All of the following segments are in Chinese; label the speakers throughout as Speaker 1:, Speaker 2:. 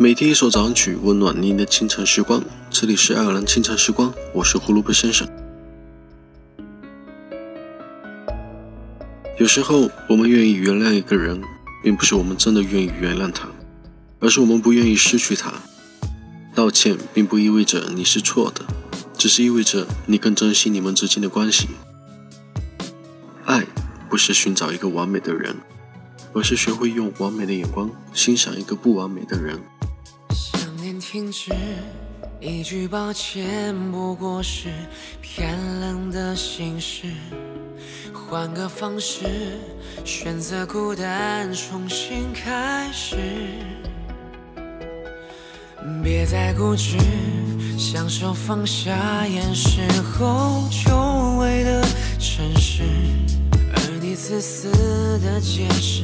Speaker 1: 每天一首早安曲，温暖您的清晨时光。这里是爱尔兰清晨时光，我是胡萝卜先生。有时候，我们愿意原谅一个人，并不是我们真的愿意原谅他，而是我们不愿意失去他。道歉并不意味着你是错的，只是意味着你更珍惜你们之间的关系。爱不是寻找一个完美的人，而是学会用完美的眼光欣赏一个不完美的人。
Speaker 2: 停止，一句抱歉不过是偏冷的心事。换个方式，选择孤单，重新开始。别再固执，享受放下掩饰后久违的诚实。而你自私的解释，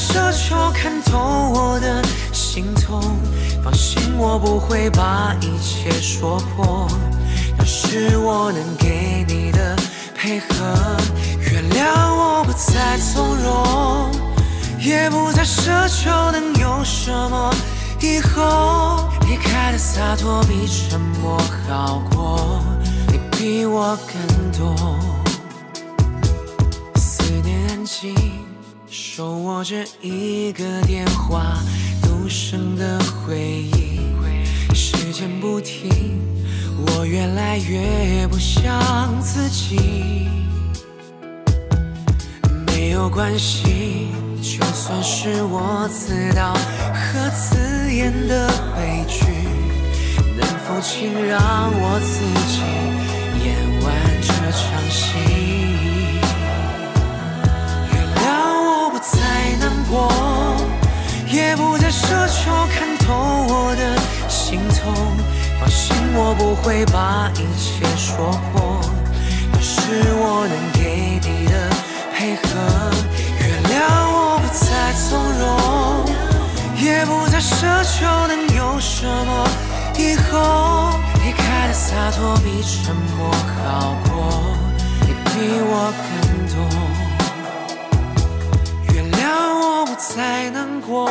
Speaker 2: 奢求看透我的心痛。放心，我不会把一切说破。要是我能给你的配合，原谅我不再从容，也不再奢求能有什么以后。离开的洒脱比沉默好过，你比我更懂。手握着一个电话，独生的回忆。时间不停，我越来越不像自己。没有关系，就算是我自导和自演的悲剧，能否请让我自己演完这场不再奢求看透我的心痛，放心，我不会把一切说破。那是我能给你的配合，原谅我不再从容，也不再奢求能有什么以后。离开的洒脱比沉默好过，你比我更懂。再难过，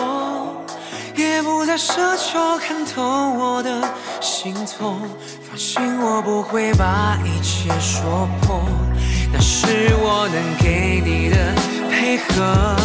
Speaker 2: 也不再奢求看透我的心痛。放心，我不会把一切说破。那是我能给你的配合，